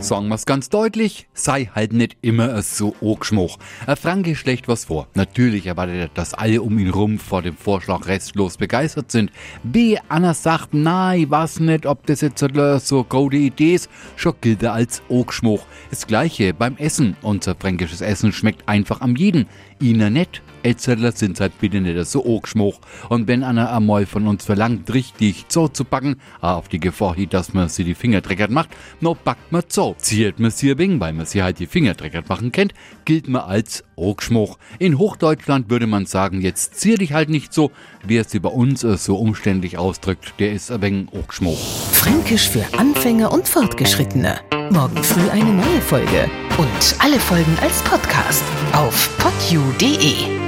Sagen wir's ganz deutlich, sei halt nicht immer so Ogschmuch. Ein Franke schlecht was vor. Natürlich erwartet er, dass alle um ihn rum vor dem Vorschlag restlos begeistert sind. B. Anna sagt, nein, was nicht, ob das jetzt so gute Idee ist, schon gilt er als Ogschmuch. Das gleiche beim Essen. Unser fränkisches Essen schmeckt einfach am jeden. Ihnen nicht. Erzähler sind halt bitte nicht so Ogschmuch. Und wenn einer einmal von uns verlangt, richtig so zu backen, auf die Gefahr dass man sie die Finger dreckert macht, no backt man so. Ziert man sie wegen, weil man sie halt die Finger dreckert machen kennt, gilt man als Ogschmuch. In Hochdeutschland würde man sagen, jetzt zier dich halt nicht so. Wer es über uns so umständlich ausdrückt, der ist ein wenig Ogschmuch. Fränkisch für Anfänger und Fortgeschrittene. Morgen früh eine neue Folge. Und alle Folgen als Podcast auf podu.de.